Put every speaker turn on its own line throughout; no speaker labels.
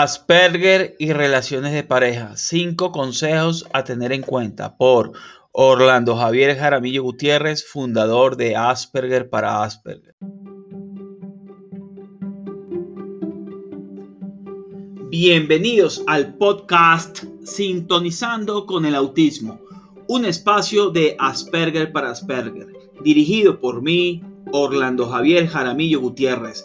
Asperger y relaciones de pareja. Cinco consejos a tener en cuenta por Orlando Javier Jaramillo Gutiérrez, fundador de Asperger para Asperger. Bienvenidos al podcast Sintonizando con el Autismo, un espacio de Asperger para Asperger, dirigido por mí, Orlando Javier Jaramillo Gutiérrez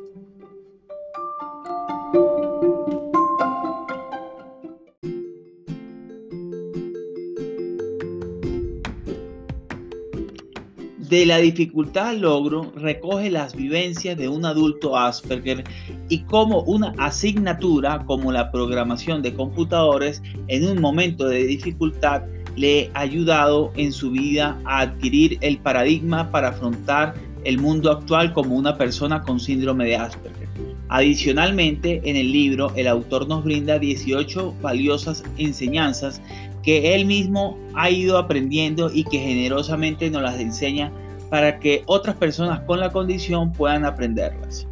De la dificultad al logro recoge las vivencias de un adulto Asperger y cómo una asignatura como la programación de computadores en un momento de dificultad le ha ayudado en su vida a adquirir el paradigma para afrontar el mundo actual como una persona con síndrome de Asperger. Adicionalmente, en el libro el autor nos brinda 18 valiosas enseñanzas que él mismo ha ido aprendiendo y que generosamente nos las enseña para que otras personas con la condición puedan aprenderlas.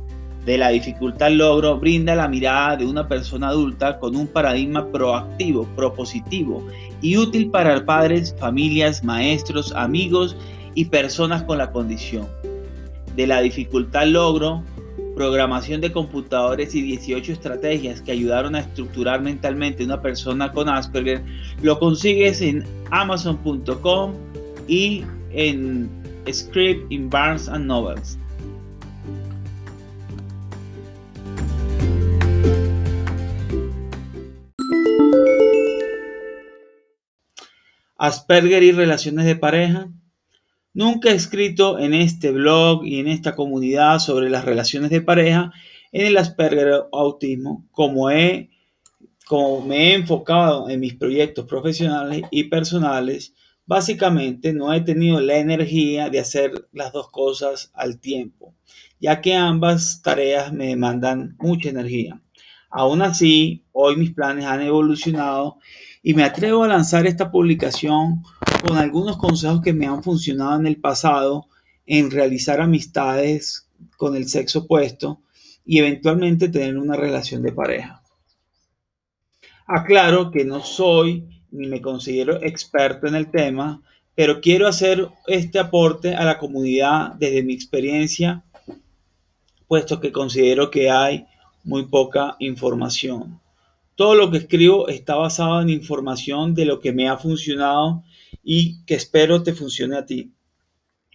De la dificultad logro brinda la mirada de una persona adulta con un paradigma proactivo, propositivo y útil para padres, familias, maestros, amigos y personas con la condición. De la dificultad logro programación de computadores y 18 estrategias que ayudaron a estructurar mentalmente una persona con Asperger, lo consigues en amazon.com y en Script in Barnes and Novels. Asperger y relaciones de pareja Nunca he escrito en este blog y en esta comunidad sobre las relaciones de pareja en el Asperger autismo, como, he, como me he enfocado en mis proyectos profesionales y personales, básicamente no he tenido la energía de hacer las dos cosas al tiempo, ya que ambas tareas me demandan mucha energía. Aún así, hoy mis planes han evolucionado y me atrevo a lanzar esta publicación con algunos consejos que me han funcionado en el pasado en realizar amistades con el sexo opuesto y eventualmente tener una relación de pareja. Aclaro que no soy ni me considero experto en el tema, pero quiero hacer este aporte a la comunidad desde mi experiencia, puesto que considero que hay muy poca información. Todo lo que escribo está basado en información de lo que me ha funcionado y que espero te funcione a ti.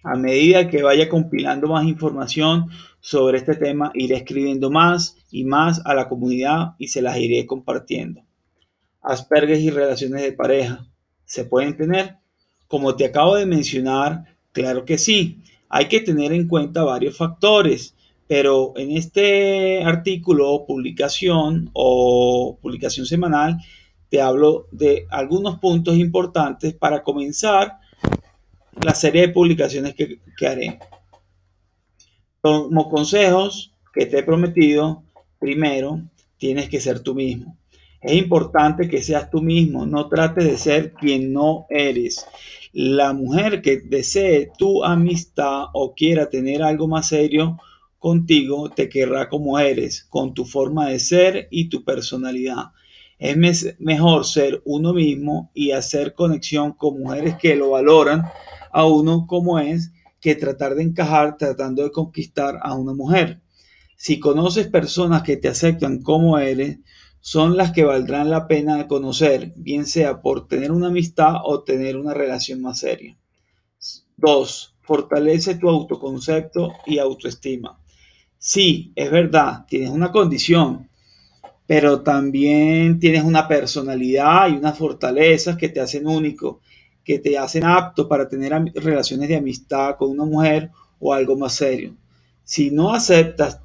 A medida que vaya compilando más información sobre este tema, iré escribiendo más y más a la comunidad y se las iré compartiendo. Asperger y relaciones de pareja. ¿Se pueden tener? Como te acabo de mencionar, claro que sí. Hay que tener en cuenta varios factores, pero en este artículo publicación o publicación semanal te hablo de algunos puntos importantes para comenzar la serie de publicaciones que, que haré. Como consejos que te he prometido, primero, tienes que ser tú mismo. Es importante que seas tú mismo, no trates de ser quien no eres. La mujer que desee tu amistad o quiera tener algo más serio contigo, te querrá como eres, con tu forma de ser y tu personalidad. Es mejor ser uno mismo y hacer conexión con mujeres que lo valoran a uno como es que tratar de encajar tratando de conquistar a una mujer. Si conoces personas que te aceptan como eres, son las que valdrán la pena de conocer, bien sea por tener una amistad o tener una relación más seria. 2. Fortalece tu autoconcepto y autoestima. Sí, es verdad, tienes una condición, pero también tienes una personalidad y unas fortalezas que te hacen único, que te hacen apto para tener relaciones de amistad con una mujer o algo más serio. Si no aceptas,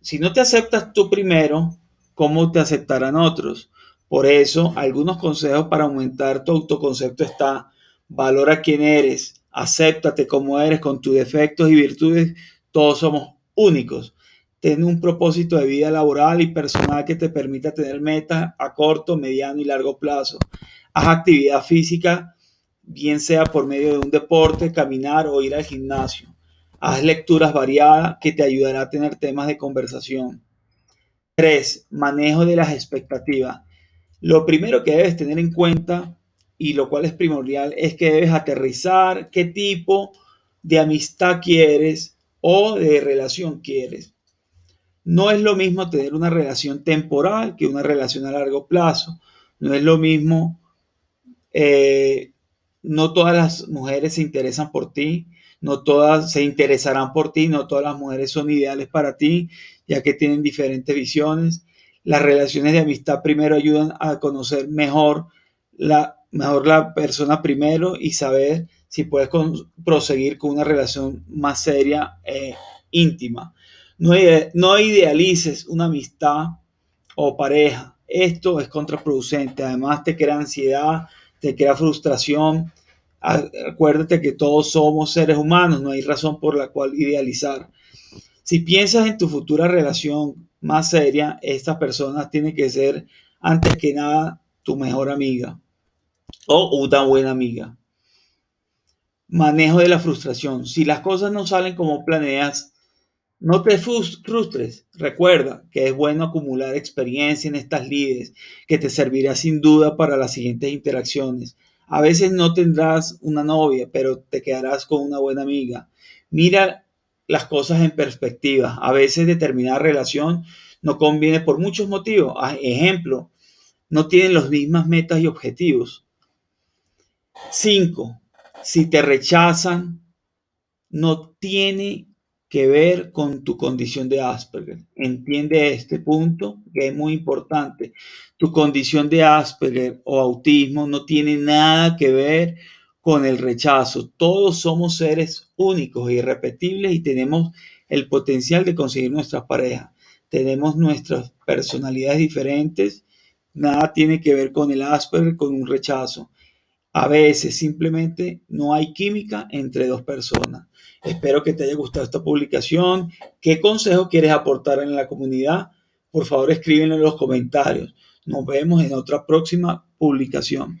si no te aceptas tú primero, ¿cómo te aceptarán otros? Por eso, algunos consejos para aumentar tu autoconcepto está, valora quién eres, acéptate como eres con tus defectos y virtudes, todos somos únicos Ten un propósito de vida laboral y personal que te permita tener metas a corto, mediano y largo plazo. Haz actividad física, bien sea por medio de un deporte, caminar o ir al gimnasio. Haz lecturas variadas que te ayudará a tener temas de conversación. 3. Manejo de las expectativas. Lo primero que debes tener en cuenta y lo cual es primordial es que debes aterrizar qué tipo de amistad quieres o de relación quieres. No es lo mismo tener una relación temporal que una relación a largo plazo. No es lo mismo, eh, no todas las mujeres se interesan por ti, no todas se interesarán por ti, no todas las mujeres son ideales para ti, ya que tienen diferentes visiones. Las relaciones de amistad primero ayudan a conocer mejor la, mejor la persona primero y saber si puedes proseguir con una relación más seria, e íntima. No, no idealices una amistad o pareja. Esto es contraproducente. Además te crea ansiedad, te crea frustración. Acuérdate que todos somos seres humanos, no hay razón por la cual idealizar. Si piensas en tu futura relación más seria, esta persona tiene que ser antes que nada tu mejor amiga o una buena amiga. Manejo de la frustración. Si las cosas no salen como planeas, no te frustres. Recuerda que es bueno acumular experiencia en estas lides que te servirá sin duda para las siguientes interacciones. A veces no tendrás una novia, pero te quedarás con una buena amiga. Mira las cosas en perspectiva. A veces determinada relación no conviene por muchos motivos. Ejemplo, no tienen las mismas metas y objetivos. 5. Si te rechazan, no tiene que ver con tu condición de Asperger. Entiende este punto que es muy importante. Tu condición de Asperger o autismo no tiene nada que ver con el rechazo. Todos somos seres únicos e irrepetibles y tenemos el potencial de conseguir nuestras parejas. Tenemos nuestras personalidades diferentes. Nada tiene que ver con el Asperger, con un rechazo. A veces simplemente no hay química entre dos personas. Espero que te haya gustado esta publicación. ¿Qué consejo quieres aportar en la comunidad? Por favor, escríbenlo en los comentarios. Nos vemos en otra próxima publicación.